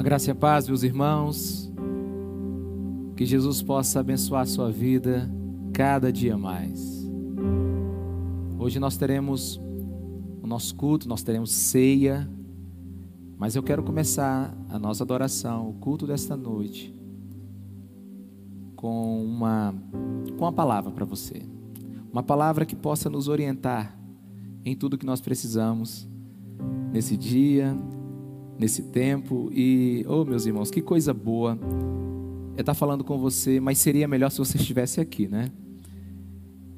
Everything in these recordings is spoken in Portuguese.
A graça e a paz, meus irmãos. Que Jesus possa abençoar a sua vida cada dia mais. Hoje nós teremos o nosso culto, nós teremos ceia, mas eu quero começar a nossa adoração, o culto desta noite, com uma, com uma palavra para você. Uma palavra que possa nos orientar em tudo que nós precisamos nesse dia, nesse tempo. E, oh, meus irmãos, que coisa boa é estar falando com você, mas seria melhor se você estivesse aqui, né?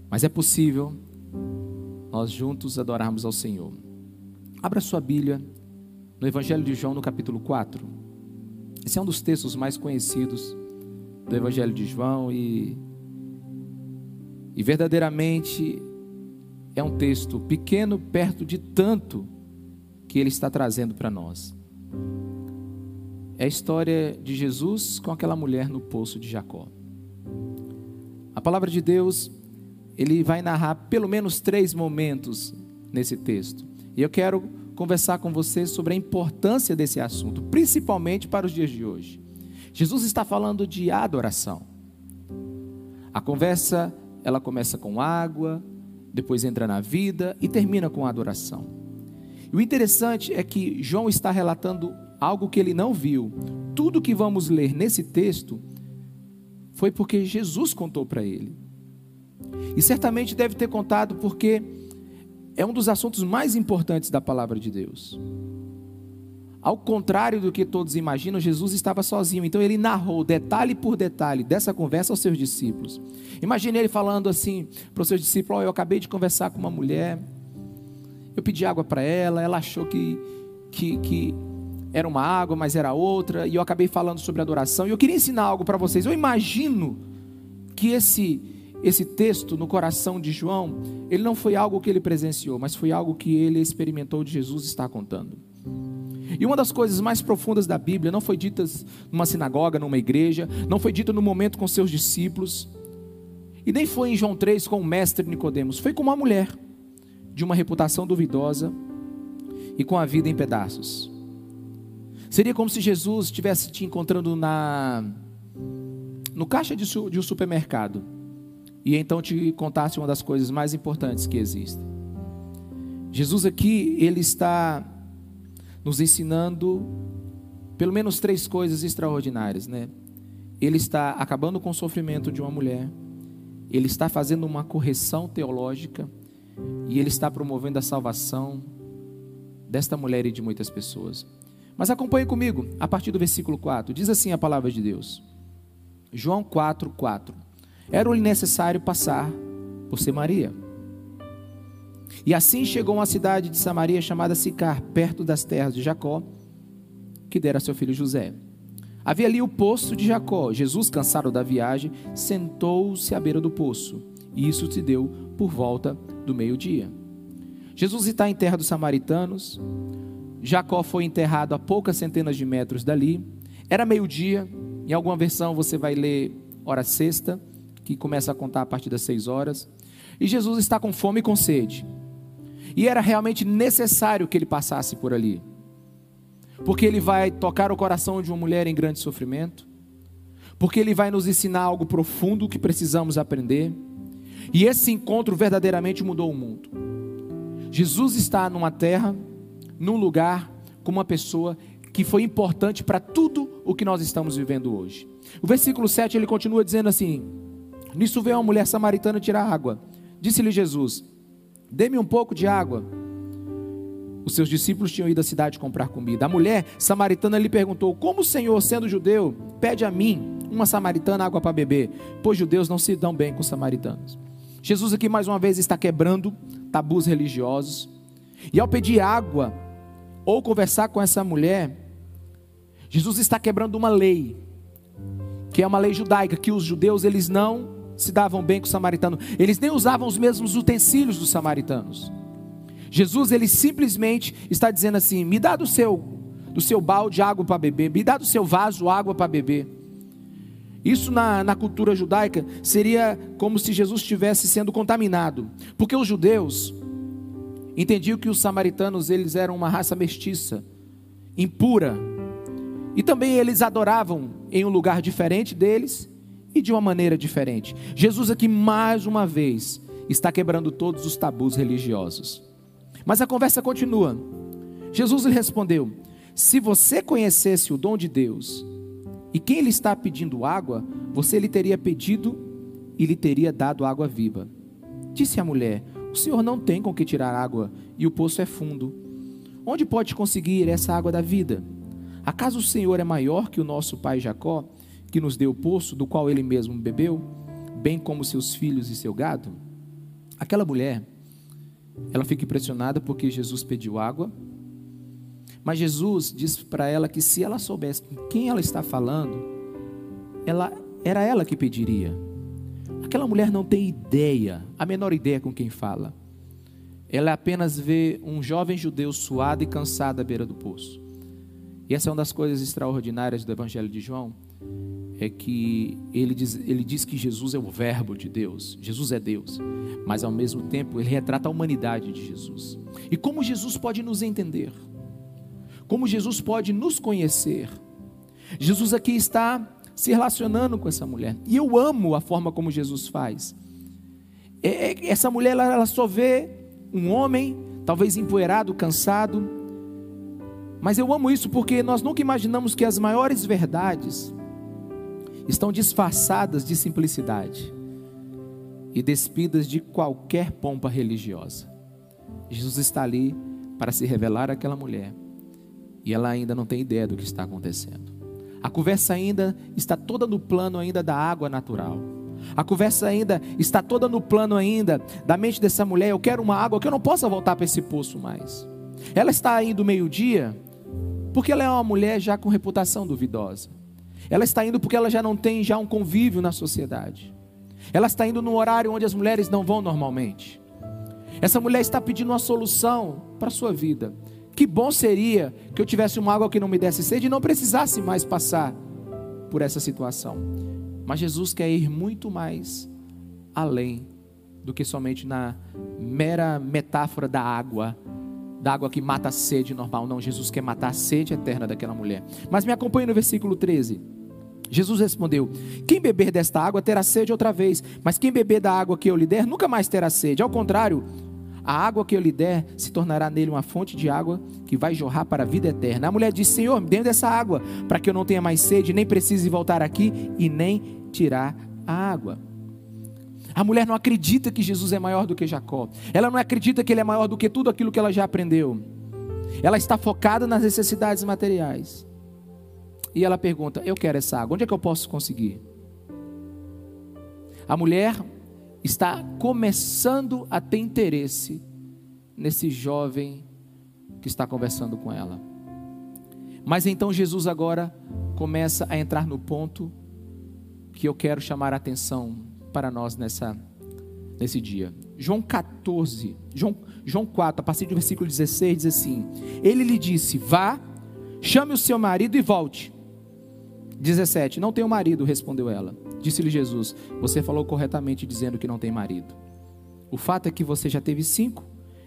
Mas é possível nós juntos adorarmos ao Senhor. Abra sua Bíblia no Evangelho de João, no capítulo 4. Esse é um dos textos mais conhecidos do Evangelho de João e, e verdadeiramente é um texto pequeno perto de tanto que ele está trazendo para nós. É a história de Jesus com aquela mulher no poço de Jacó. A palavra de Deus, ele vai narrar pelo menos três momentos nesse texto. E eu quero conversar com vocês sobre a importância desse assunto, principalmente para os dias de hoje. Jesus está falando de adoração. A conversa, ela começa com água, depois entra na vida e termina com adoração. O interessante é que João está relatando algo que ele não viu. Tudo que vamos ler nesse texto foi porque Jesus contou para ele. E certamente deve ter contado porque é um dos assuntos mais importantes da palavra de Deus. Ao contrário do que todos imaginam, Jesus estava sozinho, então ele narrou detalhe por detalhe dessa conversa aos seus discípulos. Imagine ele falando assim para os seus discípulos: oh, Eu acabei de conversar com uma mulher, eu pedi água para ela, ela achou que, que, que era uma água, mas era outra, e eu acabei falando sobre adoração, e eu queria ensinar algo para vocês. Eu imagino que esse esse texto no coração de João, ele não foi algo que ele presenciou, mas foi algo que ele experimentou de Jesus estar contando. E uma das coisas mais profundas da Bíblia não foi dita numa sinagoga, numa igreja, não foi dita no momento com seus discípulos, e nem foi em João 3 com o mestre Nicodemos, foi com uma mulher de uma reputação duvidosa e com a vida em pedaços. Seria como se Jesus estivesse te encontrando na no caixa de, de um supermercado e então te contasse uma das coisas mais importantes que existem. Jesus aqui, ele está nos ensinando pelo menos três coisas extraordinárias, né? Ele está acabando com o sofrimento de uma mulher, ele está fazendo uma correção teológica e ele está promovendo a salvação desta mulher e de muitas pessoas. Mas acompanhe comigo, a partir do versículo 4. Diz assim a palavra de Deus. João 4, 4. Era-lhe necessário passar por Samaria. E assim chegou a uma cidade de Samaria chamada Sicar, perto das terras de Jacó, que dera a seu filho José. Havia ali o poço de Jacó. Jesus, cansado da viagem, sentou-se à beira do poço. E isso se deu por volta do meio-dia. Jesus está em terra dos samaritanos. Jacó foi enterrado a poucas centenas de metros dali. Era meio-dia. Em alguma versão você vai ler hora sexta, que começa a contar a partir das seis horas. E Jesus está com fome e com sede. E era realmente necessário que ele passasse por ali. Porque ele vai tocar o coração de uma mulher em grande sofrimento. Porque ele vai nos ensinar algo profundo que precisamos aprender. E esse encontro verdadeiramente mudou o mundo. Jesus está numa terra, num lugar, com uma pessoa que foi importante para tudo o que nós estamos vivendo hoje. O versículo 7 ele continua dizendo assim: Nisso veio uma mulher samaritana tirar água. Disse-lhe Jesus: Dê-me um pouco de água. Os seus discípulos tinham ido à cidade comprar comida. A mulher samaritana lhe perguntou: Como o Senhor, sendo judeu, pede a mim, uma samaritana, água para beber? Pois judeus não se dão bem com samaritanos. Jesus aqui mais uma vez está quebrando tabus religiosos. E ao pedir água ou conversar com essa mulher, Jesus está quebrando uma lei, que é uma lei judaica, que os judeus eles não se davam bem com os samaritanos. Eles nem usavam os mesmos utensílios dos samaritanos. Jesus ele simplesmente está dizendo assim: "Me dá do seu do seu balde água para beber, me dá do seu vaso água para beber". Isso na, na cultura judaica seria como se Jesus estivesse sendo contaminado, porque os judeus entendiam que os samaritanos eles eram uma raça mestiça, impura, E também eles adoravam em um lugar diferente deles e de uma maneira diferente. Jesus aqui mais uma vez está quebrando todos os tabus religiosos. Mas a conversa continua. Jesus lhe respondeu: Se você conhecesse o dom de Deus e quem lhe está pedindo água, você lhe teria pedido e lhe teria dado água viva. Disse a mulher: O senhor não tem com que tirar água e o poço é fundo. Onde pode conseguir essa água da vida? Acaso o Senhor é maior que o nosso pai Jacó, que nos deu o poço do qual ele mesmo bebeu, bem como seus filhos e seu gado? Aquela mulher, ela fica impressionada porque Jesus pediu água, mas Jesus disse para ela que se ela soubesse com quem ela está falando, ela era ela que pediria. Aquela mulher não tem ideia, a menor ideia com quem fala. Ela apenas vê um jovem judeu suado e cansado à beira do poço. E essa é uma das coisas extraordinárias do Evangelho de João, é que ele diz, ele diz que Jesus é o Verbo de Deus, Jesus é Deus, mas ao mesmo tempo ele retrata a humanidade de Jesus. E como Jesus pode nos entender? Como Jesus pode nos conhecer? Jesus aqui está se relacionando com essa mulher, e eu amo a forma como Jesus faz. É, é, essa mulher ela, ela só vê um homem, talvez empoeirado, cansado, mas eu amo isso porque nós nunca imaginamos que as maiores verdades estão disfarçadas de simplicidade e despidas de qualquer pompa religiosa. Jesus está ali para se revelar àquela mulher e ela ainda não tem ideia do que está acontecendo. A conversa ainda está toda no plano ainda da água natural. A conversa ainda está toda no plano ainda da mente dessa mulher. Eu quero uma água que eu não possa voltar para esse poço mais. Ela está indo meio-dia porque ela é uma mulher já com reputação duvidosa. Ela está indo porque ela já não tem já um convívio na sociedade. Ela está indo no horário onde as mulheres não vão normalmente. Essa mulher está pedindo uma solução para a sua vida. Que bom seria que eu tivesse uma água que não me desse sede e não precisasse mais passar por essa situação. Mas Jesus quer ir muito mais além do que somente na mera metáfora da água da água que mata a sede normal. Não, Jesus quer matar a sede eterna daquela mulher. Mas me acompanhe no versículo 13. Jesus respondeu: Quem beber desta água terá sede outra vez, mas quem beber da água que eu lhe der nunca mais terá sede. Ao contrário, a água que eu lhe der se tornará nele uma fonte de água que vai jorrar para a vida eterna. A mulher disse: Senhor, me dê dessa água, para que eu não tenha mais sede, nem precise voltar aqui e nem tirar a água. A mulher não acredita que Jesus é maior do que Jacó. Ela não acredita que ele é maior do que tudo aquilo que ela já aprendeu. Ela está focada nas necessidades materiais. E ela pergunta: Eu quero essa água, onde é que eu posso conseguir? A mulher está começando a ter interesse nesse jovem que está conversando com ela. Mas então Jesus agora começa a entrar no ponto que eu quero chamar a atenção para nós nessa, nesse dia. João 14, João, João 4, a partir do versículo 16, diz assim: Ele lhe disse: Vá, chame o seu marido e volte. 17: Não tenho marido, respondeu ela. Disse-lhe Jesus: Você falou corretamente dizendo que não tem marido. O fato é que você já teve cinco,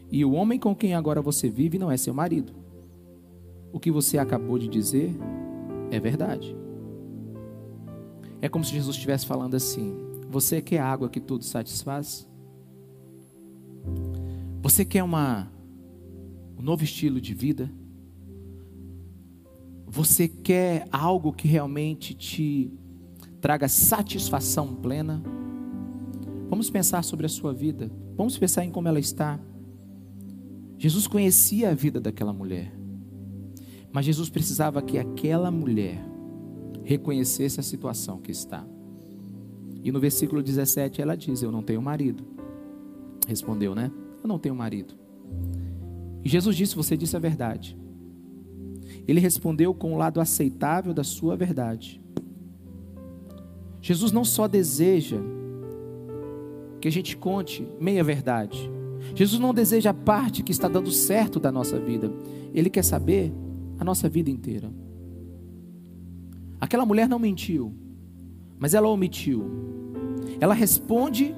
e o homem com quem agora você vive não é seu marido. O que você acabou de dizer é verdade. É como se Jesus estivesse falando assim: você quer água que tudo satisfaz? Você quer uma, um novo estilo de vida? Você quer algo que realmente te traga satisfação plena? Vamos pensar sobre a sua vida. Vamos pensar em como ela está. Jesus conhecia a vida daquela mulher. Mas Jesus precisava que aquela mulher reconhecesse a situação que está. E no versículo 17 ela diz: Eu não tenho marido. Respondeu, né? Eu não tenho marido. E Jesus disse: Você disse a verdade. Ele respondeu com o lado aceitável da sua verdade. Jesus não só deseja que a gente conte meia verdade. Jesus não deseja a parte que está dando certo da nossa vida. Ele quer saber a nossa vida inteira. Aquela mulher não mentiu, mas ela omitiu ela responde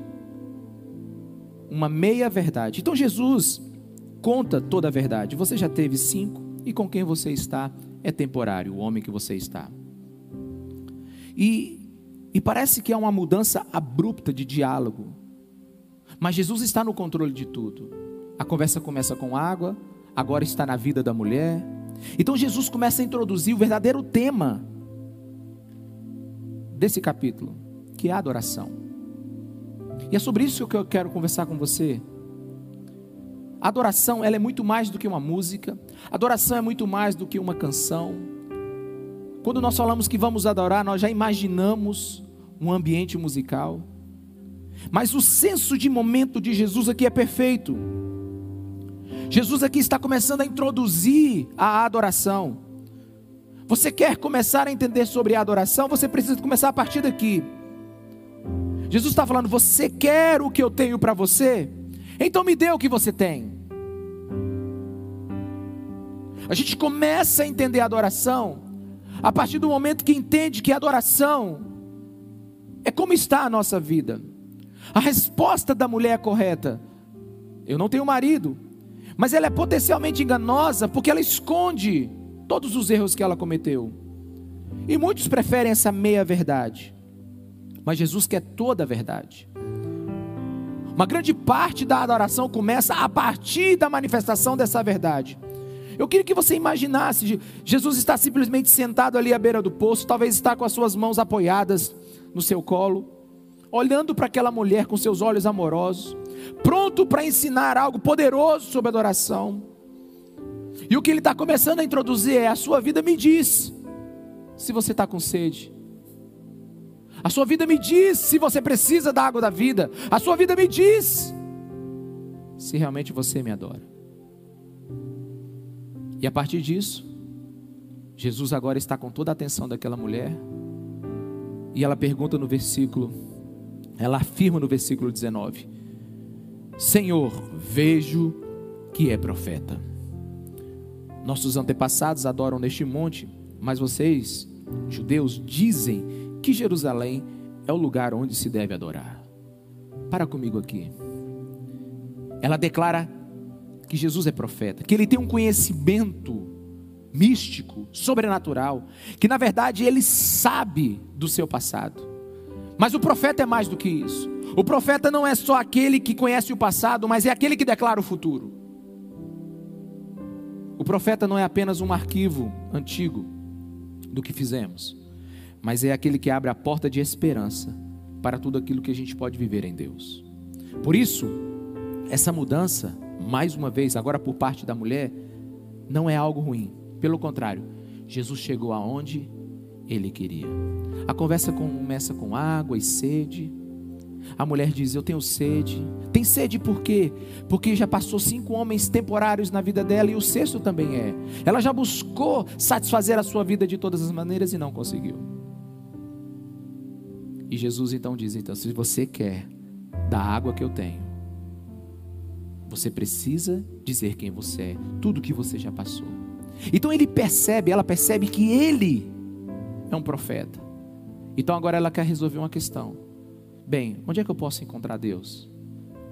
uma meia verdade. Então Jesus conta toda a verdade. Você já teve cinco e com quem você está é temporário, o homem que você está. E, e parece que é uma mudança abrupta de diálogo. Mas Jesus está no controle de tudo. A conversa começa com água, agora está na vida da mulher. Então Jesus começa a introduzir o verdadeiro tema desse capítulo, que é a adoração. E é sobre isso que eu quero conversar com você. A adoração, ela é muito mais do que uma música. A adoração é muito mais do que uma canção. Quando nós falamos que vamos adorar, nós já imaginamos um ambiente musical. Mas o senso de momento de Jesus aqui é perfeito. Jesus aqui está começando a introduzir a adoração. Você quer começar a entender sobre a adoração? Você precisa começar a partir daqui. Jesus está falando: Você quer o que eu tenho para você? Então me dê o que você tem. A gente começa a entender a adoração a partir do momento que entende que a adoração é como está a nossa vida. A resposta da mulher é correta. Eu não tenho marido, mas ela é potencialmente enganosa porque ela esconde todos os erros que ela cometeu. E muitos preferem essa meia verdade. Mas Jesus quer toda a verdade. Uma grande parte da adoração começa a partir da manifestação dessa verdade. Eu queria que você imaginasse: Jesus está simplesmente sentado ali à beira do poço, talvez está com as suas mãos apoiadas no seu colo, olhando para aquela mulher com seus olhos amorosos, pronto para ensinar algo poderoso sobre adoração. E o que ele está começando a introduzir é: a sua vida me diz se você está com sede. A sua vida me diz se você precisa da água da vida. A sua vida me diz se realmente você me adora. E a partir disso, Jesus agora está com toda a atenção daquela mulher. E ela pergunta no versículo, ela afirma no versículo 19: Senhor, vejo que é profeta. Nossos antepassados adoram neste monte, mas vocês, judeus, dizem que Jerusalém é o lugar onde se deve adorar. Para comigo aqui. Ela declara que Jesus é profeta, que ele tem um conhecimento místico, sobrenatural, que na verdade ele sabe do seu passado. Mas o profeta é mais do que isso. O profeta não é só aquele que conhece o passado, mas é aquele que declara o futuro. O profeta não é apenas um arquivo antigo do que fizemos mas é aquele que abre a porta de esperança para tudo aquilo que a gente pode viver em Deus. Por isso, essa mudança, mais uma vez, agora por parte da mulher, não é algo ruim. Pelo contrário, Jesus chegou aonde ele queria. A conversa começa com água e sede. A mulher diz: Eu tenho sede. Tem sede por quê? Porque já passou cinco homens temporários na vida dela e o sexto também é. Ela já buscou satisfazer a sua vida de todas as maneiras e não conseguiu. E Jesus então diz: então, se você quer da água que eu tenho, você precisa dizer quem você é, tudo que você já passou. Então ele percebe, ela percebe que ele é um profeta. Então agora ela quer resolver uma questão. Bem, onde é que eu posso encontrar Deus?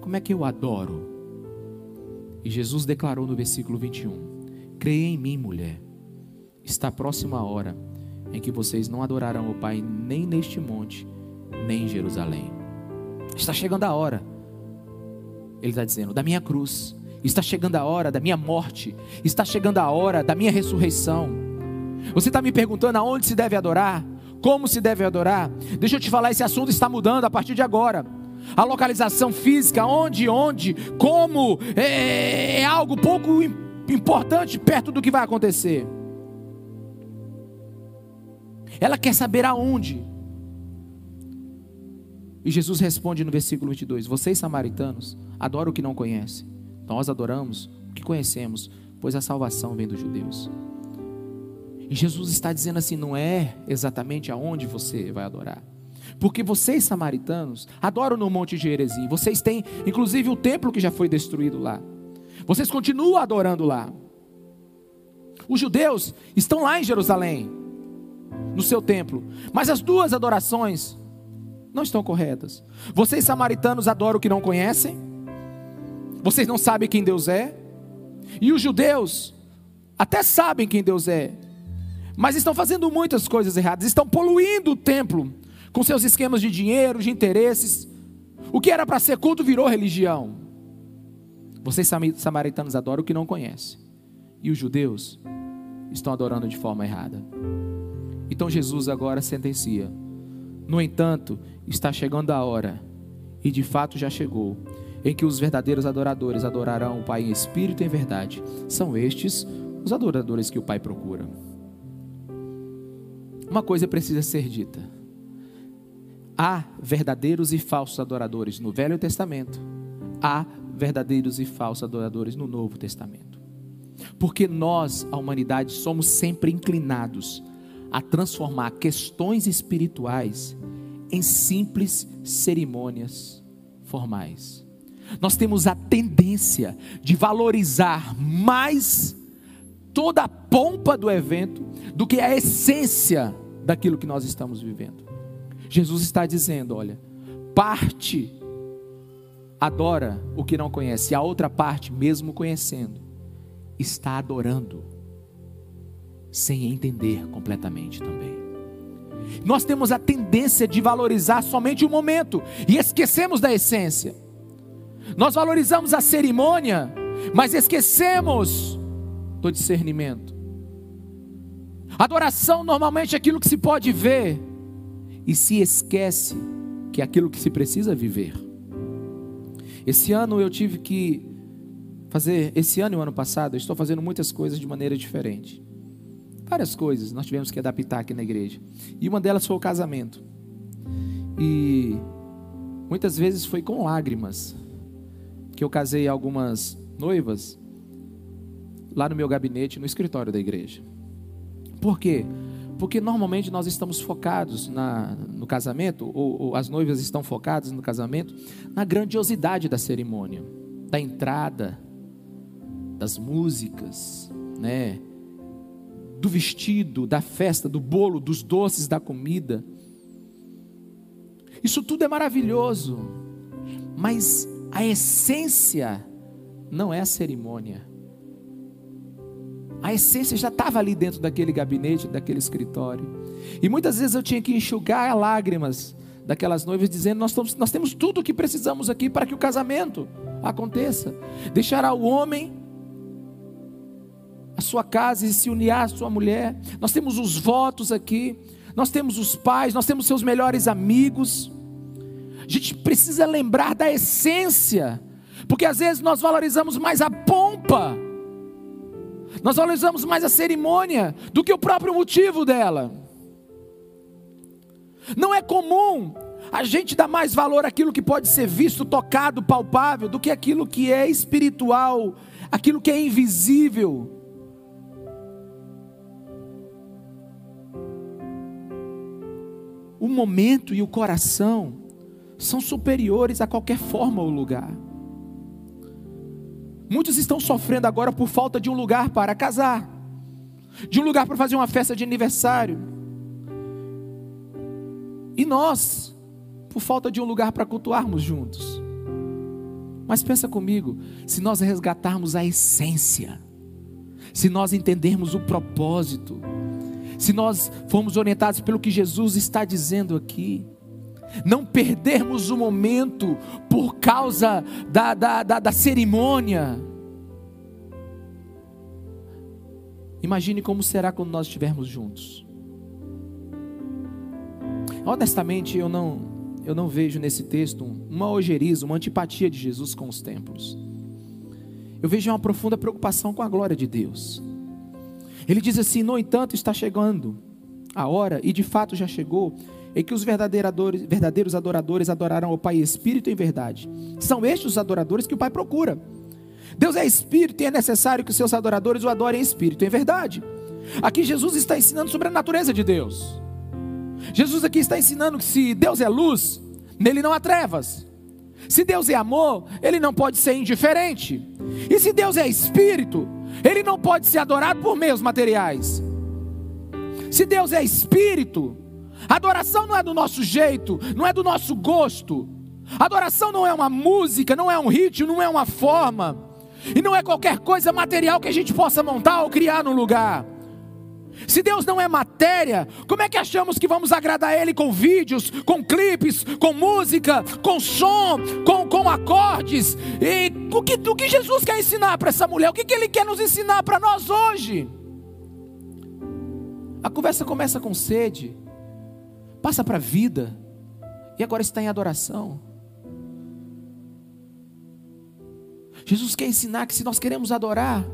Como é que eu adoro? E Jesus declarou no versículo 21: Creia em mim, mulher. Está próxima a hora em que vocês não adorarão o Pai nem neste monte, nem em Jerusalém. Está chegando a hora, ele está dizendo, da minha cruz, está chegando a hora da minha morte, está chegando a hora da minha ressurreição. Você está me perguntando aonde se deve adorar? Como se deve adorar? Deixa eu te falar, esse assunto está mudando a partir de agora. A localização física, onde, onde, como, é, é algo pouco importante perto do que vai acontecer. Ela quer saber aonde. E Jesus responde no versículo 22: Vocês, samaritanos, adoram o que não conhecem. Nós adoramos o que conhecemos, pois a salvação vem dos judeus. E Jesus está dizendo assim: não é exatamente aonde você vai adorar. Porque vocês, samaritanos, adoram no Monte de. Vocês têm, inclusive, o templo que já foi destruído lá. Vocês continuam adorando lá. Os judeus estão lá em Jerusalém, no seu templo. Mas as duas adorações não estão corretas. Vocês samaritanos adoram o que não conhecem? Vocês não sabem quem Deus é? E os judeus até sabem quem Deus é, mas estão fazendo muitas coisas erradas, estão poluindo o templo com seus esquemas de dinheiro, de interesses. O que era para ser culto virou religião. Vocês samaritanos adoram o que não conhecem, e os judeus estão adorando de forma errada. Então Jesus agora sentencia. No entanto, está chegando a hora, e de fato já chegou, em que os verdadeiros adoradores adorarão o Pai em espírito e em verdade. São estes os adoradores que o Pai procura. Uma coisa precisa ser dita: há verdadeiros e falsos adoradores no Velho Testamento, há verdadeiros e falsos adoradores no Novo Testamento. Porque nós, a humanidade, somos sempre inclinados a transformar questões espirituais em simples cerimônias formais. Nós temos a tendência de valorizar mais toda a pompa do evento do que a essência daquilo que nós estamos vivendo. Jesus está dizendo: olha, parte adora o que não conhece, e a outra parte, mesmo conhecendo, está adorando sem entender completamente também. Nós temos a tendência de valorizar somente o momento e esquecemos da essência. Nós valorizamos a cerimônia, mas esquecemos do discernimento. Adoração normalmente é aquilo que se pode ver e se esquece que é aquilo que se precisa viver. Esse ano eu tive que fazer, esse ano e o ano passado, eu estou fazendo muitas coisas de maneira diferente. Várias coisas nós tivemos que adaptar aqui na igreja. E uma delas foi o casamento. E muitas vezes foi com lágrimas que eu casei algumas noivas lá no meu gabinete, no escritório da igreja. Por quê? Porque normalmente nós estamos focados na, no casamento, ou, ou as noivas estão focadas no casamento, na grandiosidade da cerimônia, da entrada, das músicas, né? do vestido, da festa, do bolo, dos doces, da comida. Isso tudo é maravilhoso, mas a essência não é a cerimônia. A essência já estava ali dentro daquele gabinete, daquele escritório. E muitas vezes eu tinha que enxugar lágrimas daquelas noivas, dizendo: nós, estamos, nós temos tudo o que precisamos aqui para que o casamento aconteça. Deixará o homem a sua casa e se unir à sua mulher. Nós temos os votos aqui, nós temos os pais, nós temos seus melhores amigos. A gente precisa lembrar da essência, porque às vezes nós valorizamos mais a pompa, nós valorizamos mais a cerimônia do que o próprio motivo dela. Não é comum a gente dar mais valor àquilo que pode ser visto, tocado, palpável, do que aquilo que é espiritual, aquilo que é invisível. O momento e o coração são superiores a qualquer forma ou lugar. Muitos estão sofrendo agora por falta de um lugar para casar, de um lugar para fazer uma festa de aniversário. E nós, por falta de um lugar para cultuarmos juntos. Mas pensa comigo, se nós resgatarmos a essência, se nós entendermos o propósito, se nós formos orientados pelo que Jesus está dizendo aqui, não perdermos o momento por causa da, da, da, da cerimônia. Imagine como será quando nós estivermos juntos. Honestamente, eu não, eu não vejo nesse texto uma ojeriza, uma antipatia de Jesus com os templos. Eu vejo uma profunda preocupação com a glória de Deus. Ele diz assim: No entanto, está chegando a hora, e de fato já chegou, em que os verdadeiros adoradores adorarão o Pai espírito e em verdade. São estes os adoradores que o Pai procura. Deus é espírito e é necessário que os seus adoradores o adorem em espírito e em verdade. Aqui Jesus está ensinando sobre a natureza de Deus. Jesus aqui está ensinando que se Deus é luz, nele não há trevas. Se Deus é amor, ele não pode ser indiferente. E se Deus é espírito, ele não pode ser adorado por meios materiais. Se Deus é espírito, Adoração não é do nosso jeito, não é do nosso gosto. Adoração não é uma música, não é um ritmo, não é uma forma. E não é qualquer coisa material que a gente possa montar ou criar no lugar. Se Deus não é matéria, como é que achamos que vamos agradar Ele com vídeos, com clipes, com música, com som, com, com acordes? E o que, o que Jesus quer ensinar para essa mulher? O que, que Ele quer nos ensinar para nós hoje? A conversa começa com sede, passa para a vida, e agora está em adoração. Jesus quer ensinar que se nós queremos adorar,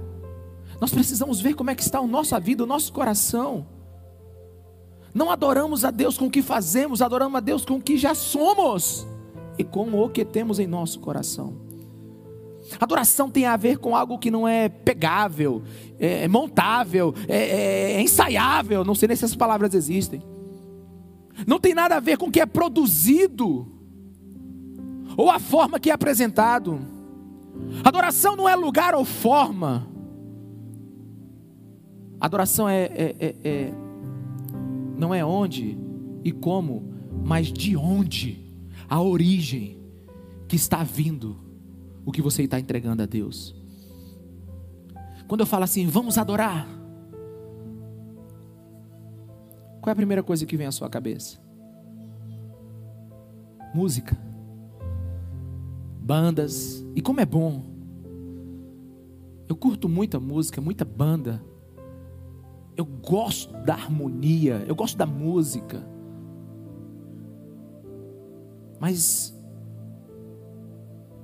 nós precisamos ver como é que está a nossa vida, o nosso coração. Não adoramos a Deus com o que fazemos, adoramos a Deus com o que já somos e com o que temos em nosso coração. Adoração tem a ver com algo que não é pegável, é, é montável, é, é, é ensaiável. Não sei nem se essas palavras existem. Não tem nada a ver com o que é produzido ou a forma que é apresentado. Adoração não é lugar ou forma. Adoração é, é, é, é, não é onde e como, mas de onde, a origem que está vindo o que você está entregando a Deus. Quando eu falo assim, vamos adorar, qual é a primeira coisa que vem à sua cabeça? Música, bandas, e como é bom. Eu curto muita música, muita banda. Eu gosto da harmonia, eu gosto da música. Mas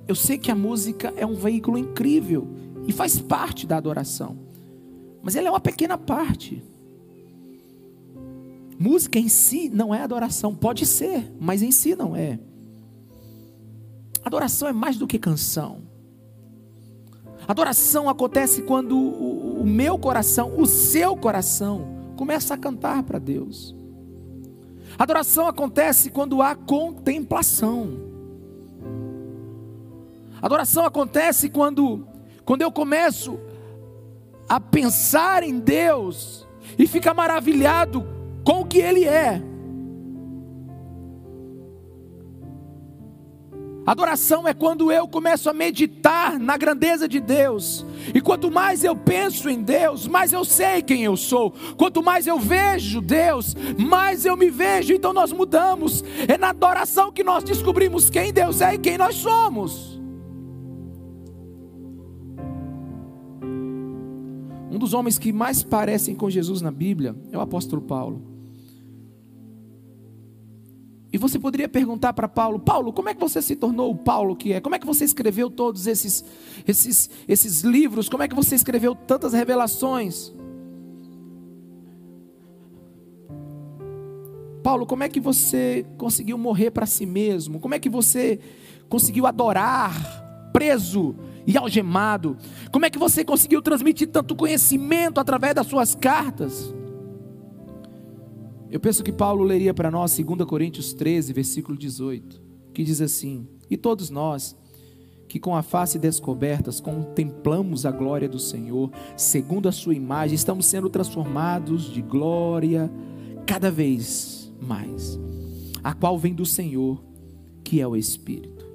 eu sei que a música é um veículo incrível e faz parte da adoração. Mas ela é uma pequena parte. Música em si não é adoração, pode ser, mas em si não é. Adoração é mais do que canção. Adoração acontece quando o, meu coração, o seu coração, começa a cantar para Deus. Adoração acontece quando há contemplação. Adoração acontece quando, quando eu começo a pensar em Deus e ficar maravilhado com o que Ele é. Adoração é quando eu começo a meditar na grandeza de Deus. E quanto mais eu penso em Deus, mais eu sei quem eu sou. Quanto mais eu vejo Deus, mais eu me vejo. Então nós mudamos. É na adoração que nós descobrimos quem Deus é e quem nós somos. Um dos homens que mais parecem com Jesus na Bíblia é o apóstolo Paulo. E você poderia perguntar para Paulo: Paulo, como é que você se tornou o Paulo que é? Como é que você escreveu todos esses, esses, esses livros? Como é que você escreveu tantas revelações? Paulo, como é que você conseguiu morrer para si mesmo? Como é que você conseguiu adorar preso e algemado? Como é que você conseguiu transmitir tanto conhecimento através das suas cartas? Eu penso que Paulo leria para nós 2 Coríntios 13, versículo 18, que diz assim: E todos nós, que com a face descobertas contemplamos a glória do Senhor, segundo a sua imagem, estamos sendo transformados de glória cada vez mais, a qual vem do Senhor, que é o Espírito.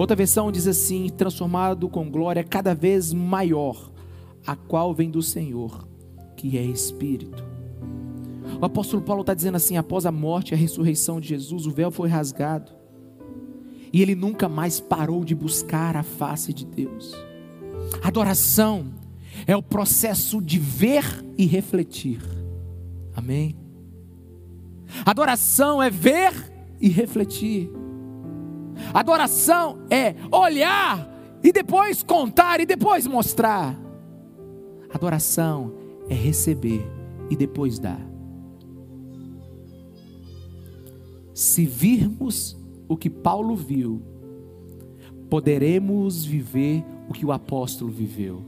Outra versão diz assim: transformado com glória cada vez maior, a qual vem do Senhor, que é Espírito. O apóstolo Paulo está dizendo assim: após a morte e a ressurreição de Jesus, o véu foi rasgado. E ele nunca mais parou de buscar a face de Deus. Adoração é o processo de ver e refletir. Amém? Adoração é ver e refletir. Adoração é olhar e depois contar e depois mostrar. Adoração é receber e depois dar. Se virmos o que Paulo viu, poderemos viver o que o apóstolo viveu.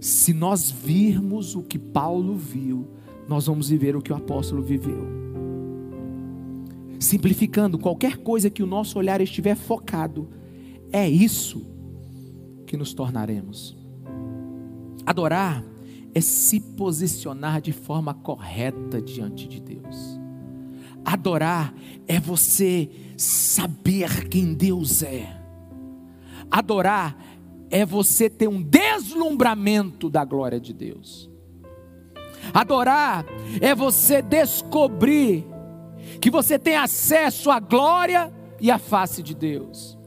Se nós virmos o que Paulo viu, nós vamos viver o que o apóstolo viveu. Simplificando, qualquer coisa que o nosso olhar estiver focado, é isso que nos tornaremos. Adorar é se posicionar de forma correta diante de Deus. Adorar é você saber quem Deus é. Adorar é você ter um deslumbramento da glória de Deus. Adorar é você descobrir que você tem acesso à glória e à face de Deus.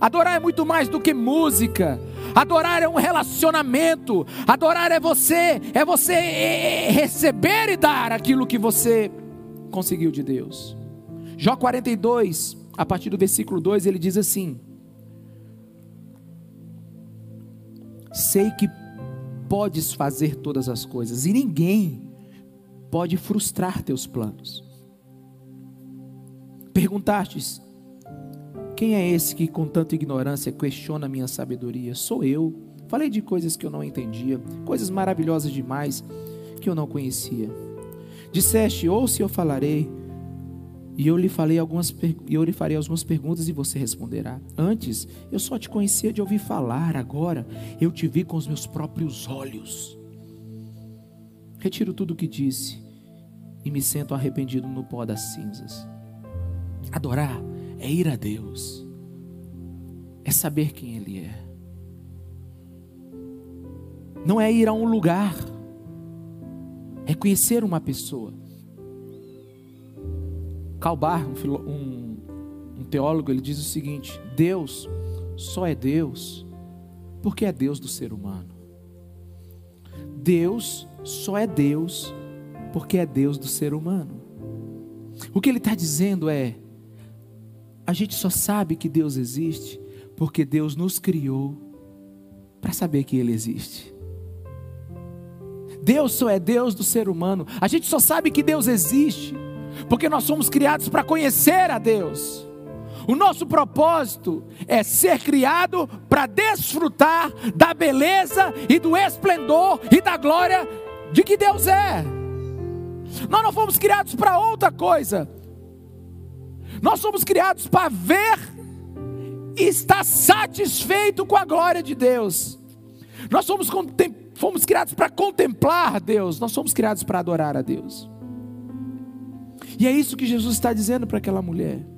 Adorar é muito mais do que música. Adorar é um relacionamento. Adorar é você, é você é, é, receber e dar aquilo que você conseguiu de Deus. Jó 42, a partir do versículo 2, ele diz assim: Sei que podes fazer todas as coisas e ninguém pode frustrar teus planos. Perguntastes: Quem é esse que com tanta ignorância questiona minha sabedoria? Sou eu. Falei de coisas que eu não entendia, coisas maravilhosas demais que eu não conhecia. Disseste: Ouça, eu falarei. E eu lhe falei algumas eu lhe farei algumas perguntas e você responderá. Antes, eu só te conhecia de ouvir falar, agora eu te vi com os meus próprios olhos. Retiro tudo o que disse e me sento arrependido no pó das cinzas. Adorar é ir a Deus, é saber quem Ele é. Não é ir a um lugar, é conhecer uma pessoa. Calbar, um, um, um teólogo, ele diz o seguinte: Deus só é Deus porque é Deus do ser humano. Deus só é Deus porque é Deus do ser humano. O que ele está dizendo é: a gente só sabe que Deus existe porque Deus nos criou para saber que Ele existe. Deus só é Deus do ser humano. A gente só sabe que Deus existe porque nós somos criados para conhecer a Deus. O nosso propósito é ser criado para desfrutar da beleza e do esplendor e da glória de que Deus é. Nós não fomos criados para outra coisa. Nós somos criados para ver e estar satisfeito com a glória de Deus. Nós somos fomos criados para contemplar Deus, nós somos criados para adorar a Deus. E é isso que Jesus está dizendo para aquela mulher.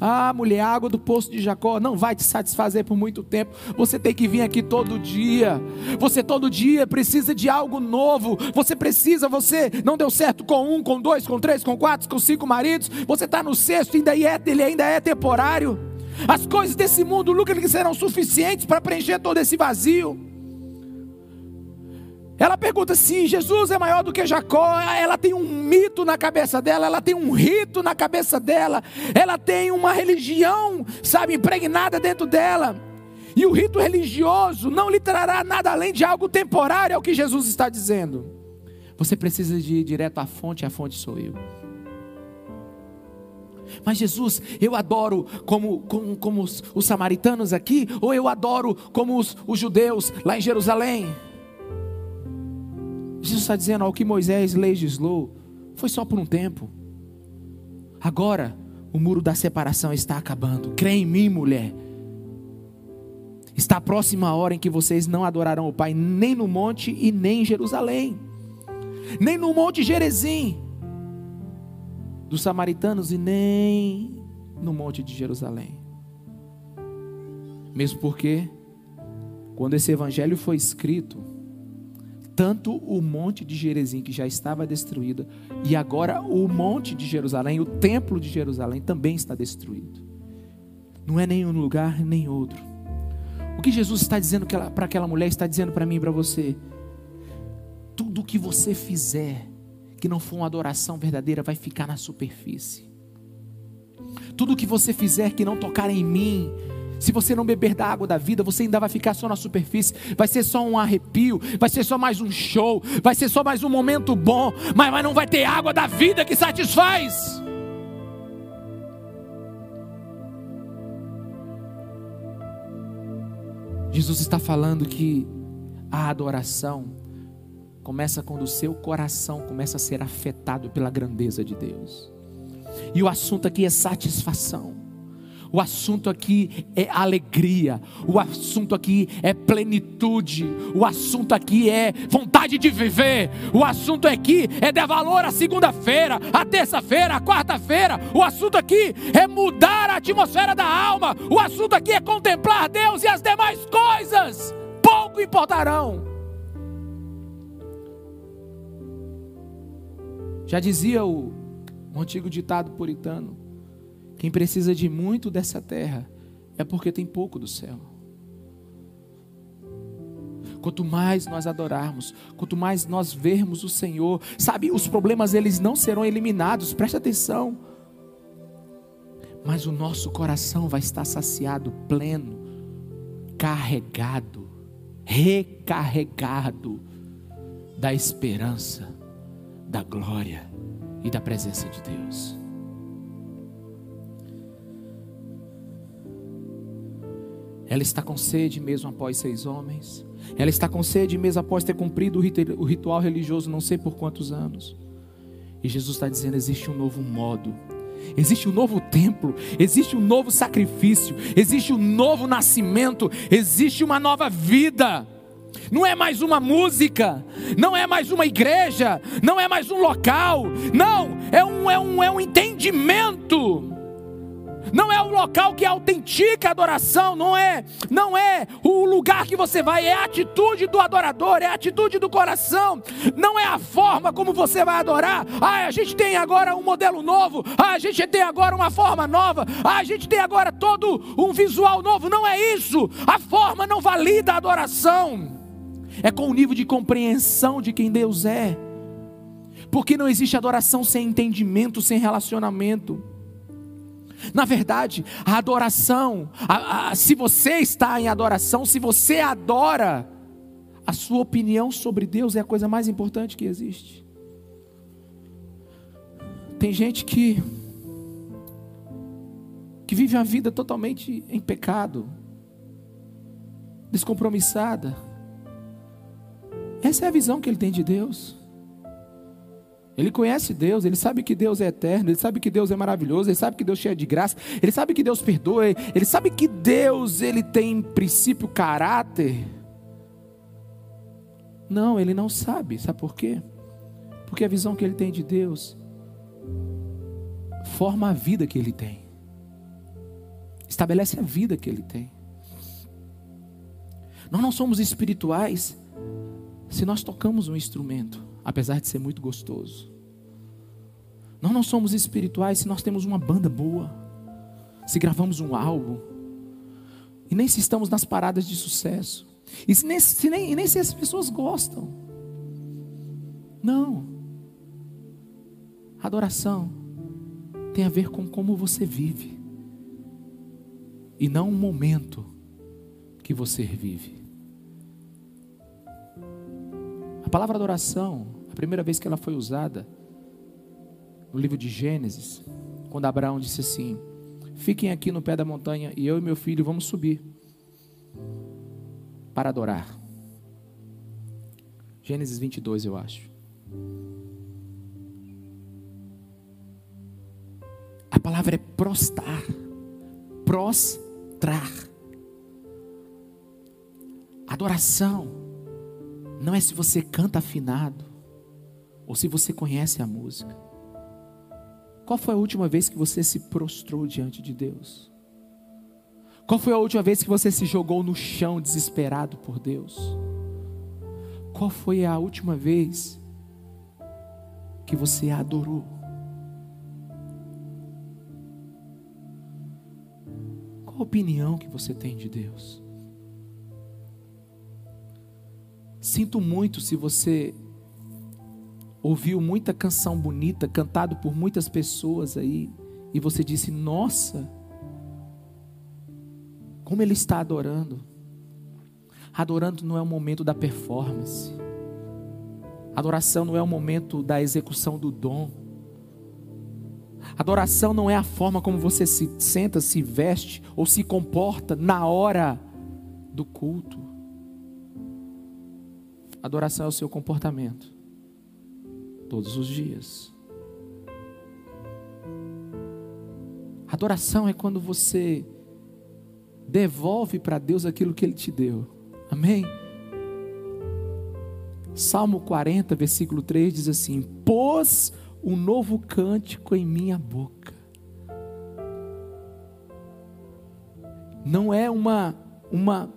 Ah, mulher, água do poço de Jacó não vai te satisfazer por muito tempo. Você tem que vir aqui todo dia. Você todo dia precisa de algo novo. Você precisa, você não deu certo com um, com dois, com três, com quatro, com cinco maridos. Você está no sexto, ainda é, ele ainda é temporário. As coisas desse mundo, Lucas, serão suficientes para preencher todo esse vazio. Ela pergunta se Jesus é maior do que Jacó. Ela tem um mito na cabeça dela, ela tem um rito na cabeça dela, ela tem uma religião, sabe, impregnada dentro dela. E o rito religioso não lhe trará nada além de algo temporário, é o que Jesus está dizendo. Você precisa de ir direto à fonte, a fonte sou eu. Mas Jesus, eu adoro como, como, como os, os, samaritanos aqui, ou eu adoro como os, os judeus lá em Jerusalém? Jesus está dizendo: ao que Moisés legislou, foi só por um tempo. Agora, o muro da separação está acabando. Crê em mim, mulher. Está a próxima hora em que vocês não adorarão o Pai, nem no monte e nem em Jerusalém, nem no monte Gerezim dos samaritanos e nem no monte de Jerusalém. Mesmo porque, quando esse evangelho foi escrito, tanto o monte de Jerezim que já estava destruído, e agora o monte de Jerusalém, o templo de Jerusalém também está destruído. Não é nenhum lugar nem outro. O que Jesus está dizendo para aquela mulher, está dizendo para mim e para você: tudo que você fizer que não for uma adoração verdadeira vai ficar na superfície. Tudo que você fizer que não tocar em mim, se você não beber da água da vida, você ainda vai ficar só na superfície. Vai ser só um arrepio, vai ser só mais um show, vai ser só mais um momento bom, mas, mas não vai ter água da vida que satisfaz. Jesus está falando que a adoração começa quando o seu coração começa a ser afetado pela grandeza de Deus. E o assunto aqui é satisfação. O assunto aqui é alegria. O assunto aqui é plenitude. O assunto aqui é vontade de viver. O assunto aqui é dar valor à segunda-feira, à terça-feira, à quarta-feira. O assunto aqui é mudar a atmosfera da alma. O assunto aqui é contemplar Deus e as demais coisas pouco importarão. Já dizia o, o antigo ditado puritano: quem precisa de muito dessa terra é porque tem pouco do céu. Quanto mais nós adorarmos, quanto mais nós vermos o Senhor, sabe, os problemas eles não serão eliminados, preste atenção. Mas o nosso coração vai estar saciado, pleno, carregado, recarregado da esperança, da glória e da presença de Deus. Ela está com sede mesmo após seis homens. Ela está com sede mesmo após ter cumprido o ritual religioso, não sei por quantos anos. E Jesus está dizendo: existe um novo modo, existe um novo templo, existe um novo sacrifício, existe um novo nascimento, existe uma nova vida. Não é mais uma música, não é mais uma igreja, não é mais um local, não, é um, é um, é um entendimento não é o local que autentica a adoração, não é, não é o lugar que você vai, é a atitude do adorador, é a atitude do coração, não é a forma como você vai adorar. Ah, a gente tem agora um modelo novo, ah, a gente tem agora uma forma nova, ah, a gente tem agora todo um visual novo. Não é isso. A forma não valida a adoração. É com o nível de compreensão de quem Deus é. Porque não existe adoração sem entendimento, sem relacionamento. Na verdade, a adoração, a, a, se você está em adoração, se você adora, a sua opinião sobre Deus é a coisa mais importante que existe. Tem gente que que vive a vida totalmente em pecado, descompromissada. Essa é a visão que ele tem de Deus. Ele conhece Deus, ele sabe que Deus é eterno, ele sabe que Deus é maravilhoso, ele sabe que Deus é cheio de graça, ele sabe que Deus perdoa, ele sabe que Deus ele tem princípio, caráter. Não, ele não sabe, sabe por quê? Porque a visão que ele tem de Deus forma a vida que ele tem, estabelece a vida que ele tem. Nós não somos espirituais se nós tocamos um instrumento apesar de ser muito gostoso. Nós não somos espirituais se nós temos uma banda boa, se gravamos um álbum, e nem se estamos nas paradas de sucesso, e, se nem, se nem, nem se as pessoas gostam. Não. Adoração tem a ver com como você vive, e não o momento que você vive. A palavra adoração, a primeira vez que ela foi usada, no livro de Gênesis, quando Abraão disse assim: Fiquem aqui no pé da montanha e eu e meu filho vamos subir para adorar. Gênesis 22, eu acho. A palavra é prostar, prostrar. Adoração não é se você canta afinado ou se você conhece a música. Qual foi a última vez que você se prostrou diante de Deus? Qual foi a última vez que você se jogou no chão desesperado por Deus? Qual foi a última vez que você adorou? Qual a opinião que você tem de Deus? Sinto muito se você ouviu muita canção bonita cantado por muitas pessoas aí e você disse: "Nossa, como ele está adorando". Adorando não é o momento da performance. Adoração não é o momento da execução do dom. Adoração não é a forma como você se senta, se veste ou se comporta na hora do culto. Adoração é o seu comportamento. Todos os dias. Adoração é quando você devolve para Deus aquilo que Ele te deu. Amém? Salmo 40, versículo 3 diz assim: Pôs um novo cântico em minha boca. Não é uma, uma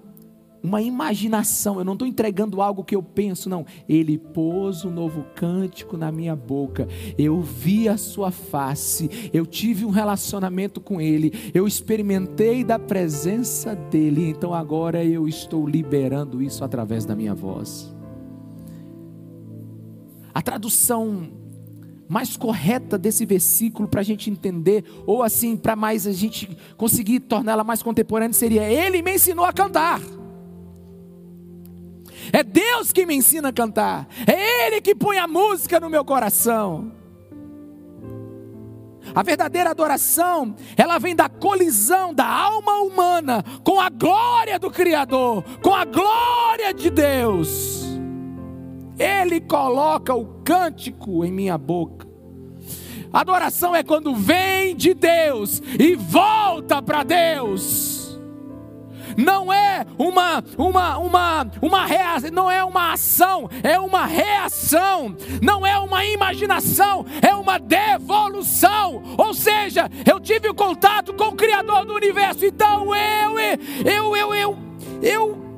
uma imaginação, eu não estou entregando algo que eu penso, não. Ele pôs um novo cântico na minha boca, eu vi a sua face, eu tive um relacionamento com Ele, eu experimentei da presença dEle, então agora eu estou liberando isso através da minha voz. A tradução mais correta desse versículo para a gente entender, ou assim, para mais a gente conseguir torná-la mais contemporânea, seria: Ele me ensinou a cantar. É Deus que me ensina a cantar. É Ele que põe a música no meu coração. A verdadeira adoração, ela vem da colisão da alma humana com a glória do Criador, com a glória de Deus. Ele coloca o cântico em minha boca. Adoração é quando vem de Deus e volta para Deus não é uma uma uma uma reação, não é uma ação, é uma reação, não é uma imaginação, é uma devolução. Ou seja, eu tive o contato com o criador do universo, então eu eu eu eu eu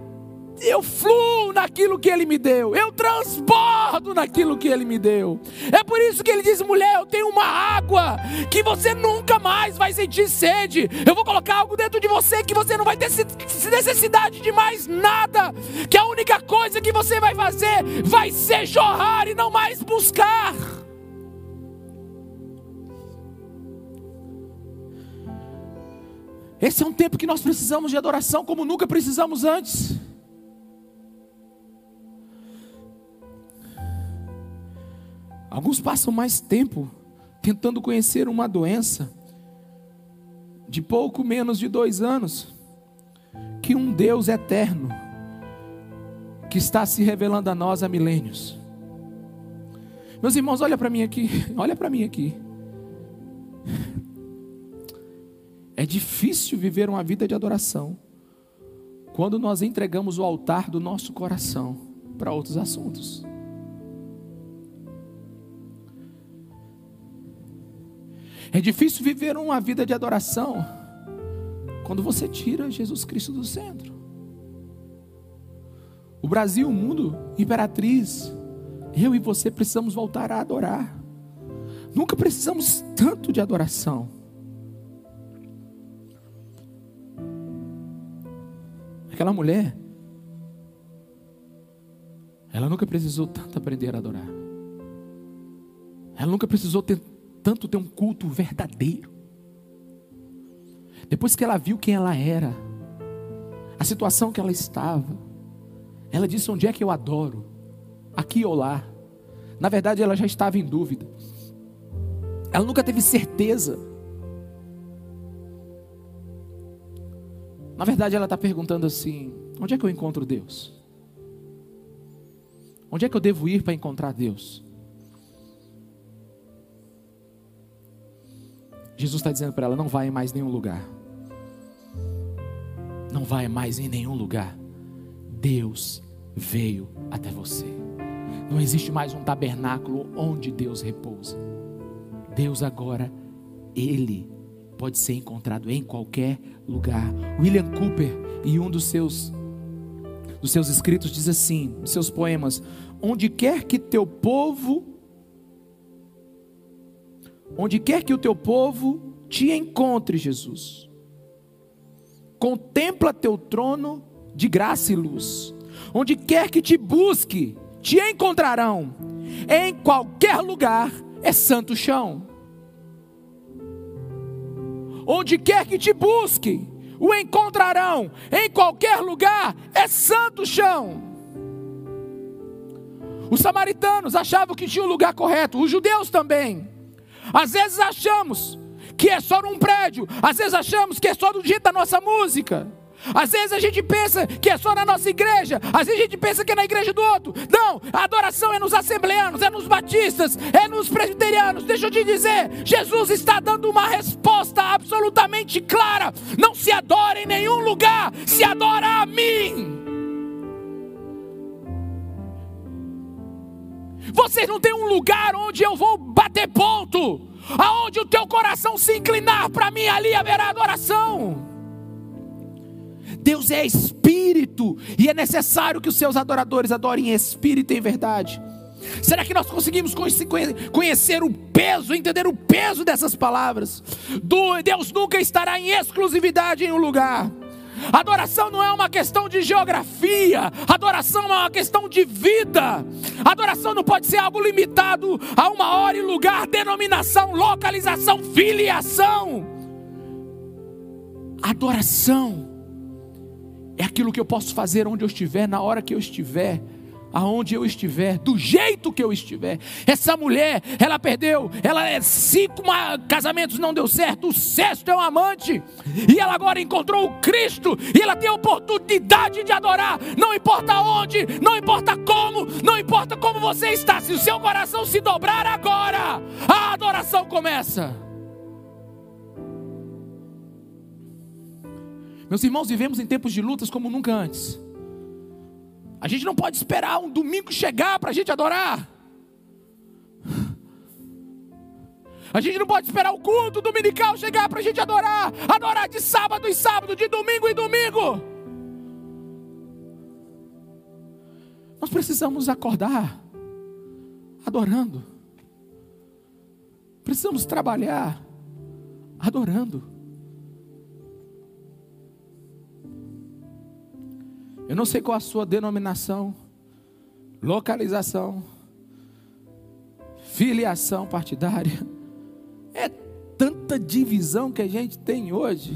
eu fluo naquilo que Ele me deu, eu transbordo naquilo que Ele me deu. É por isso que Ele diz: mulher, eu tenho uma água que você nunca mais vai sentir sede. Eu vou colocar algo dentro de você que você não vai ter necessidade de mais nada. Que a única coisa que você vai fazer vai ser jorrar e não mais buscar. Esse é um tempo que nós precisamos de adoração como nunca precisamos antes. Alguns passam mais tempo tentando conhecer uma doença de pouco menos de dois anos que um Deus eterno que está se revelando a nós há milênios. Meus irmãos, olha para mim aqui, olha para mim aqui. É difícil viver uma vida de adoração quando nós entregamos o altar do nosso coração para outros assuntos. É difícil viver uma vida de adoração quando você tira Jesus Cristo do centro. O Brasil, o mundo, imperatriz, eu e você precisamos voltar a adorar. Nunca precisamos tanto de adoração. Aquela mulher, ela nunca precisou tanto aprender a adorar. Ela nunca precisou ter tanto ter um culto verdadeiro. Depois que ela viu quem ela era, a situação que ela estava, ela disse: Onde é que eu adoro? Aqui ou lá? Na verdade, ela já estava em dúvida. Ela nunca teve certeza. Na verdade, ela está perguntando assim: Onde é que eu encontro Deus? Onde é que eu devo ir para encontrar Deus? Jesus está dizendo para ela: não vai mais em nenhum lugar. Não vai mais em nenhum lugar. Deus veio até você. Não existe mais um tabernáculo onde Deus repousa. Deus agora, Ele pode ser encontrado em qualquer lugar. William Cooper, em um dos seus, dos seus escritos, diz assim: seus poemas: Onde quer que teu povo Onde quer que o teu povo te encontre, Jesus, contempla teu trono de graça e luz. Onde quer que te busque, te encontrarão. Em qualquer lugar é santo chão. Onde quer que te busque, o encontrarão. Em qualquer lugar é santo chão. Os samaritanos achavam que tinha o lugar correto, os judeus também. Às vezes achamos que é só num prédio, às vezes achamos que é só do jeito da nossa música. Às vezes a gente pensa que é só na nossa igreja, às vezes a gente pensa que é na igreja do outro. Não, a adoração é nos assembleanos, é nos batistas, é nos presbiterianos. Deixa eu te dizer, Jesus está dando uma resposta absolutamente clara. Não se adora em nenhum lugar, se adora a mim. Vocês não têm um lugar onde eu vou bater ponto. Aonde o teu coração se inclinar para mim, ali haverá adoração. Deus é espírito e é necessário que os seus adoradores adorem em espírito e em verdade. Será que nós conseguimos conhecer o peso, entender o peso dessas palavras? Deus nunca estará em exclusividade em um lugar. Adoração não é uma questão de geografia, adoração é uma questão de vida. Adoração não pode ser algo limitado a uma hora e lugar, denominação, localização, filiação. Adoração é aquilo que eu posso fazer onde eu estiver, na hora que eu estiver aonde eu estiver, do jeito que eu estiver. Essa mulher, ela perdeu, ela é cinco casamentos não deu certo, o sexto é um amante, e ela agora encontrou o Cristo, e ela tem a oportunidade de adorar, não importa onde, não importa como, não importa como você está, se o seu coração se dobrar agora, a adoração começa. Meus irmãos, vivemos em tempos de lutas como nunca antes. A gente não pode esperar um domingo chegar para a gente adorar. A gente não pode esperar o culto dominical chegar para a gente adorar. Adorar de sábado em sábado, de domingo em domingo. Nós precisamos acordar adorando. Precisamos trabalhar adorando. Eu não sei qual a sua denominação, localização, filiação partidária. É tanta divisão que a gente tem hoje.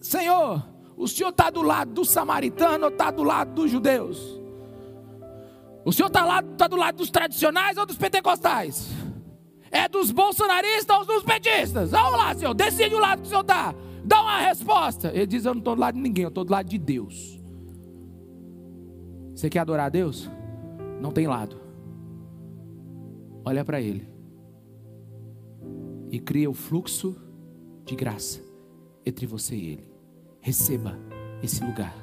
Senhor, o Senhor está do lado do samaritano ou está do lado dos judeus? O Senhor está tá do lado dos tradicionais ou dos pentecostais? É dos bolsonaristas ou dos petistas? Vamos lá, Senhor, decide o lado que o Senhor está. Dá uma resposta. Ele diz: Eu não estou do lado de ninguém, eu estou do lado de Deus. Você quer adorar a Deus? Não tem lado. Olha para Ele. E cria o fluxo de graça entre você e Ele. Receba esse lugar.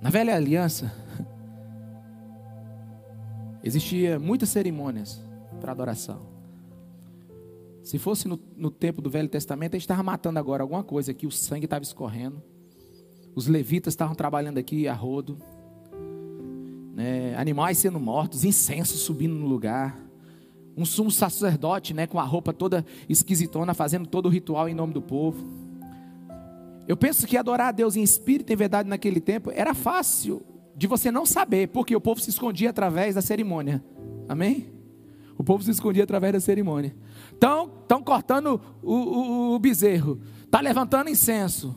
Na velha aliança, Existia muitas cerimônias para adoração. Se fosse no, no, tempo do Velho Testamento, a gente estava matando agora alguma coisa aqui, o sangue estava escorrendo. Os levitas estavam trabalhando aqui a rodo. Né, animais sendo mortos, incenso subindo no lugar. Um sumo sacerdote né, com a roupa toda esquisitona, fazendo todo o ritual em nome do povo. Eu penso que adorar a Deus em espírito e em verdade naquele tempo era fácil de você não saber, porque o povo se escondia através da cerimônia. Amém? O povo se escondia através da cerimônia. Estão tão cortando o, o, o bezerro, está levantando incenso.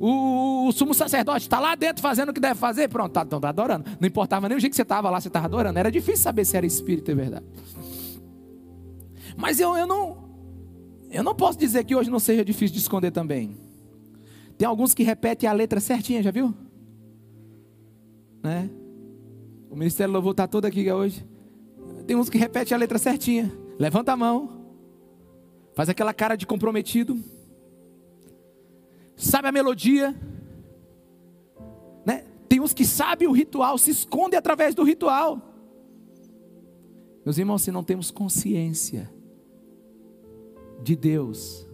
O, o, sumo sacerdote está lá dentro fazendo o que deve fazer, pronto, está tá adorando. Não importava nem o jeito que você estava lá, você estava adorando. Era difícil saber se era espírito e verdade. Mas eu, eu não eu não posso dizer que hoje não seja difícil de esconder também. Tem alguns que repetem a letra certinha, já viu? Né? O Ministério Louvor está todo aqui hoje. Tem uns que repetem a letra certinha. Levanta a mão. Faz aquela cara de comprometido. Sabe a melodia. Né? Tem uns que sabem o ritual, se escondem através do ritual. Meus irmãos, se não temos consciência de Deus,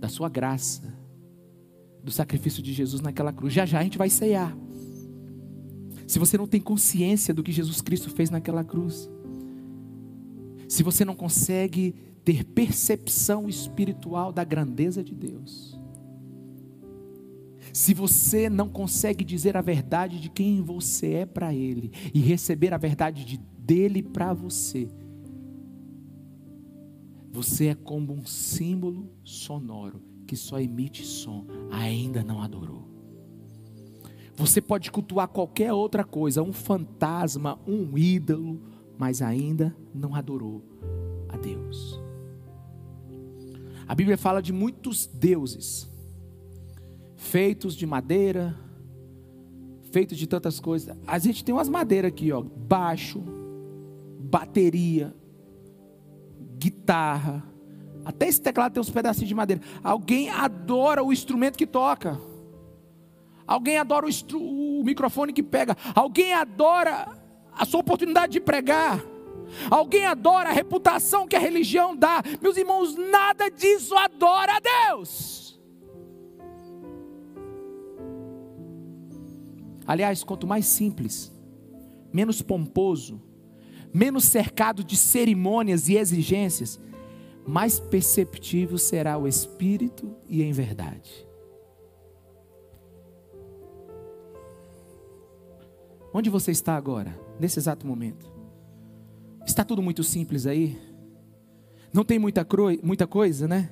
da Sua graça, do sacrifício de Jesus naquela cruz. Já já a gente vai ceiar. Se você não tem consciência do que Jesus Cristo fez naquela cruz, se você não consegue ter percepção espiritual da grandeza de Deus, se você não consegue dizer a verdade de quem você é para Ele e receber a verdade de, dele para você, você é como um símbolo sonoro que só emite som, ainda não adorou. Você pode cultuar qualquer outra coisa, um fantasma, um ídolo, mas ainda não adorou a Deus. A Bíblia fala de muitos deuses, feitos de madeira, feitos de tantas coisas. A gente tem umas madeiras aqui, ó, baixo, bateria, guitarra, até esse teclado tem uns pedacinhos de madeira. Alguém adora o instrumento que toca. Alguém adora o, o microfone que pega. Alguém adora a sua oportunidade de pregar. Alguém adora a reputação que a religião dá. Meus irmãos, nada disso adora a Deus. Aliás, quanto mais simples, menos pomposo, menos cercado de cerimônias e exigências, mais perceptível será o espírito e em verdade. Onde você está agora, nesse exato momento? Está tudo muito simples aí? Não tem muita, muita coisa, né?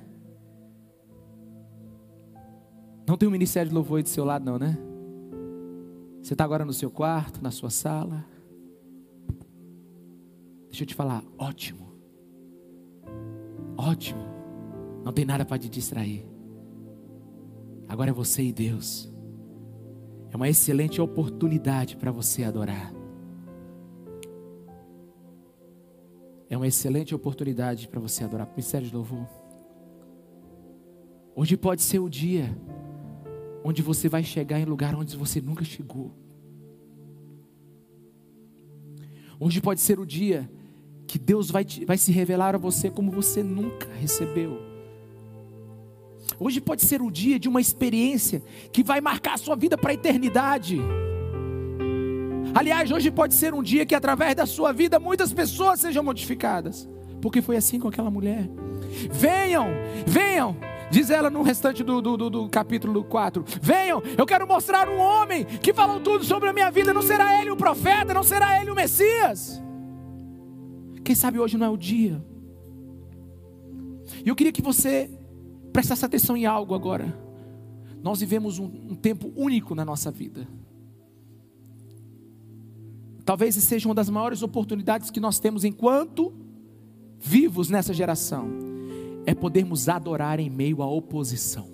Não tem um ministério de louvor aí do seu lado, não, né? Você está agora no seu quarto, na sua sala. Deixa eu te falar, ótimo. Ótimo. Não tem nada para te distrair. Agora é você e Deus. É uma excelente oportunidade para você adorar. É uma excelente oportunidade para você adorar. Ministério de louvor. Hoje pode ser o dia onde você vai chegar em lugar onde você nunca chegou. Hoje pode ser o dia que Deus vai, te, vai se revelar a você como você nunca recebeu. Hoje pode ser o dia de uma experiência que vai marcar a sua vida para a eternidade. Aliás, hoje pode ser um dia que através da sua vida muitas pessoas sejam modificadas, porque foi assim com aquela mulher. Venham, venham, diz ela no restante do, do, do, do, capítulo 4: Venham, eu quero mostrar um homem que falou tudo sobre a minha vida. Não será ele o profeta, não será ele o Messias. Quem sabe hoje não é o dia. E eu queria que você prestasse atenção em algo agora. Nós vivemos um, um tempo único na nossa vida. Talvez seja uma das maiores oportunidades que nós temos enquanto vivos nessa geração. É podermos adorar em meio à oposição.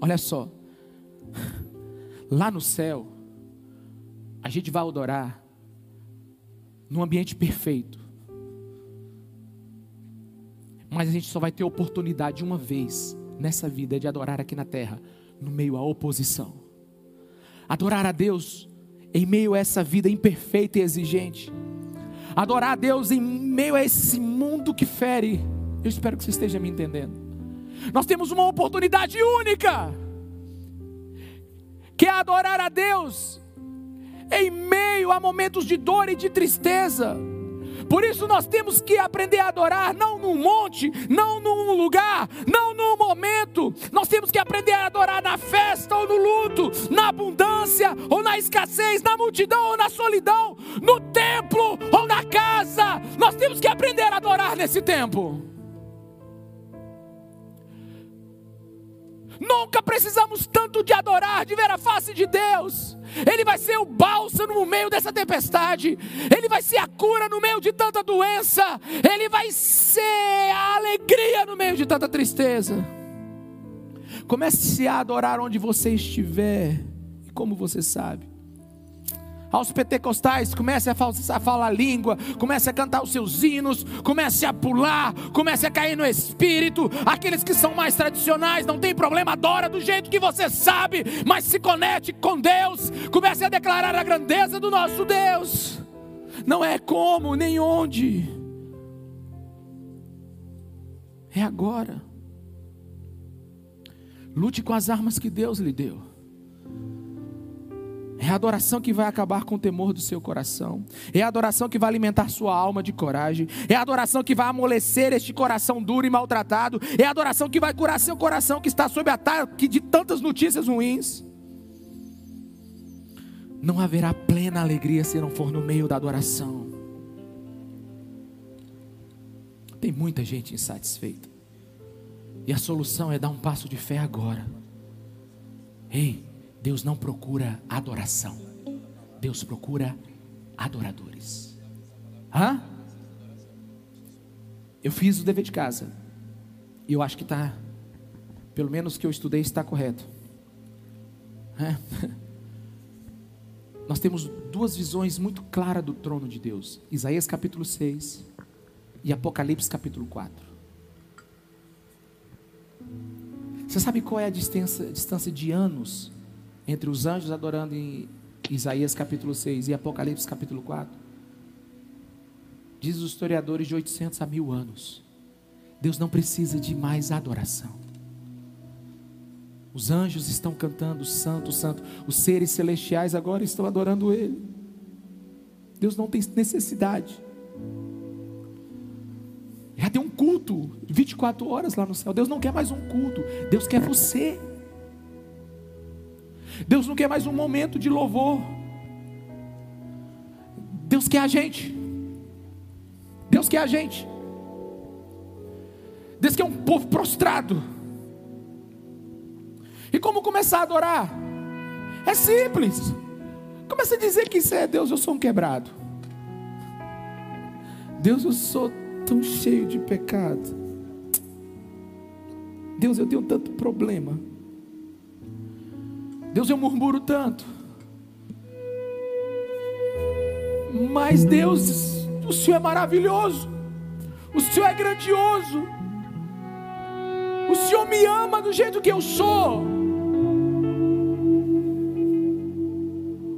Olha só. Lá no céu, a gente vai adorar num ambiente perfeito. Mas a gente só vai ter oportunidade uma vez nessa vida de adorar aqui na terra, no meio à oposição. Adorar a Deus em meio a essa vida imperfeita e exigente. Adorar a Deus em meio a esse mundo que fere. Eu espero que você esteja me entendendo. Nós temos uma oportunidade única, que é adorar a Deus em meio a momentos de dor e de tristeza. Por isso nós temos que aprender a adorar, não num monte, não num lugar, não num momento. Nós temos que aprender a adorar na festa ou no luto, na abundância ou na escassez, na multidão ou na solidão, no templo ou na casa. Nós temos que aprender a adorar nesse tempo. Nunca precisamos tanto de adorar, de ver a face de Deus. Ele vai ser o bálsamo no meio dessa tempestade. Ele vai ser a cura no meio de tanta doença. Ele vai ser a alegria no meio de tanta tristeza. Comece a adorar onde você estiver e como você sabe aos pentecostais, comece a, a falar língua, comece a cantar os seus hinos, comece a pular, comece a cair no espírito. Aqueles que são mais tradicionais, não tem problema, adora do jeito que você sabe, mas se conecte com Deus, comece a declarar a grandeza do nosso Deus. Não é como nem onde, é agora. Lute com as armas que Deus lhe deu. É a adoração que vai acabar com o temor do seu coração. É a adoração que vai alimentar sua alma de coragem. É a adoração que vai amolecer este coração duro e maltratado. É a adoração que vai curar seu coração que está sob ataque de tantas notícias ruins. Não haverá plena alegria se não for no meio da adoração. Tem muita gente insatisfeita. E a solução é dar um passo de fé agora. Ei, Deus não procura adoração. Deus procura adoradores. Hã? Eu fiz o dever de casa. E eu acho que está, pelo menos que eu estudei, está correto. É. Nós temos duas visões muito claras do trono de Deus: Isaías capítulo 6 e Apocalipse capítulo 4. Você sabe qual é a distância, distância de anos entre os anjos adorando em, Isaías capítulo 6 e Apocalipse capítulo 4, diz os historiadores de 800 a mil anos. Deus não precisa de mais adoração. Os anjos estão cantando santo, santo. Os seres celestiais agora estão adorando Ele. Deus não tem necessidade. Já tem um culto 24 horas lá no céu. Deus não quer mais um culto. Deus quer você. Deus não quer mais um momento de louvor. Deus quer a gente. Deus quer a gente. Deus quer um povo prostrado. E como começar a adorar? É simples. Começa a dizer que isso é Deus, eu sou um quebrado. Deus, eu sou tão cheio de pecado. Deus, eu tenho tanto problema. Deus, eu murmuro tanto. Mas Deus, o Senhor é maravilhoso. O Senhor é grandioso. O Senhor me ama do jeito que eu sou.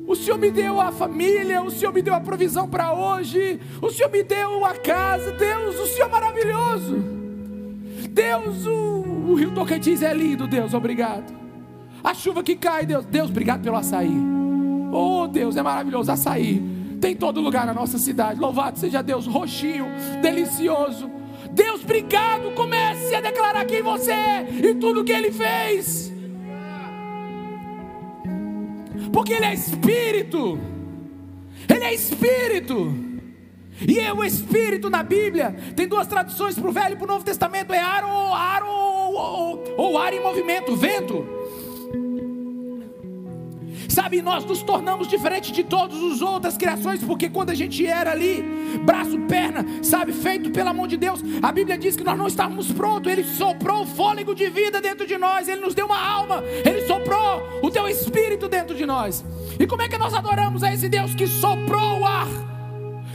O Senhor me deu a família, o Senhor me deu a provisão para hoje, o Senhor me deu a casa. Deus, o Senhor é maravilhoso. Deus, o, o rio Tocantins é lindo, Deus, obrigado. A chuva que cai, Deus, Deus, obrigado pelo açaí. Oh, Deus, é maravilhoso açaí. Tem todo lugar na nossa cidade. Louvado seja Deus, roxinho, delicioso. Deus, obrigado. Comece a declarar quem você é e tudo que Ele fez. Porque Ele é Espírito. Ele é Espírito. E é o Espírito na Bíblia. Tem duas traduções para o Velho e para o Novo Testamento: é ar ou ar ou, ou, ou ar em movimento, vento. Sabe, nós nos tornamos diferentes de todas as outras criações, porque quando a gente era ali, braço, perna, sabe, feito pela mão de Deus, a Bíblia diz que nós não estávamos prontos, Ele soprou o fôlego de vida dentro de nós, Ele nos deu uma alma, Ele soprou o teu espírito dentro de nós. E como é que nós adoramos a esse Deus que soprou o ar?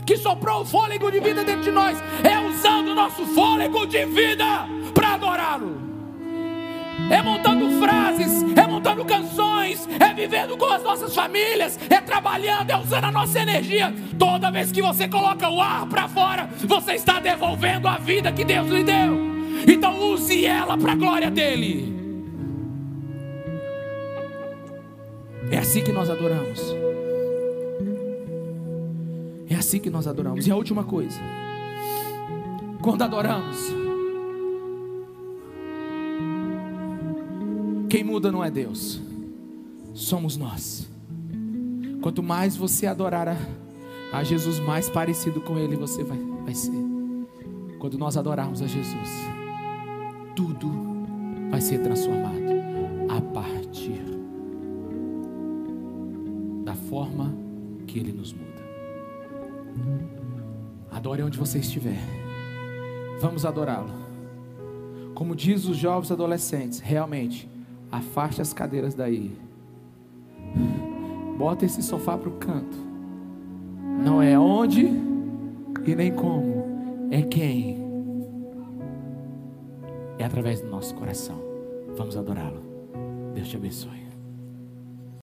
Que soprou o fôlego de vida dentro de nós, é usando o nosso fôlego de vida para adorá-lo é montando frases, é montando canções, é vivendo com as nossas famílias, é trabalhando, é usando a nossa energia. Toda vez que você coloca o ar para fora, você está devolvendo a vida que Deus lhe deu. Então use ela para a glória dele. É assim que nós adoramos. É assim que nós adoramos. E a última coisa, quando adoramos, Quem muda não é Deus, somos nós. Quanto mais você adorar a, a Jesus, mais parecido com Ele você vai, vai ser. Quando nós adorarmos a Jesus, tudo vai ser transformado a partir da forma que Ele nos muda. Adore onde você estiver. Vamos adorá-lo. Como diz os jovens adolescentes, realmente Afaste as cadeiras daí. Bota esse sofá para o canto. Não é onde e nem como, é quem. É através do nosso coração. Vamos adorá-lo. Deus te abençoe.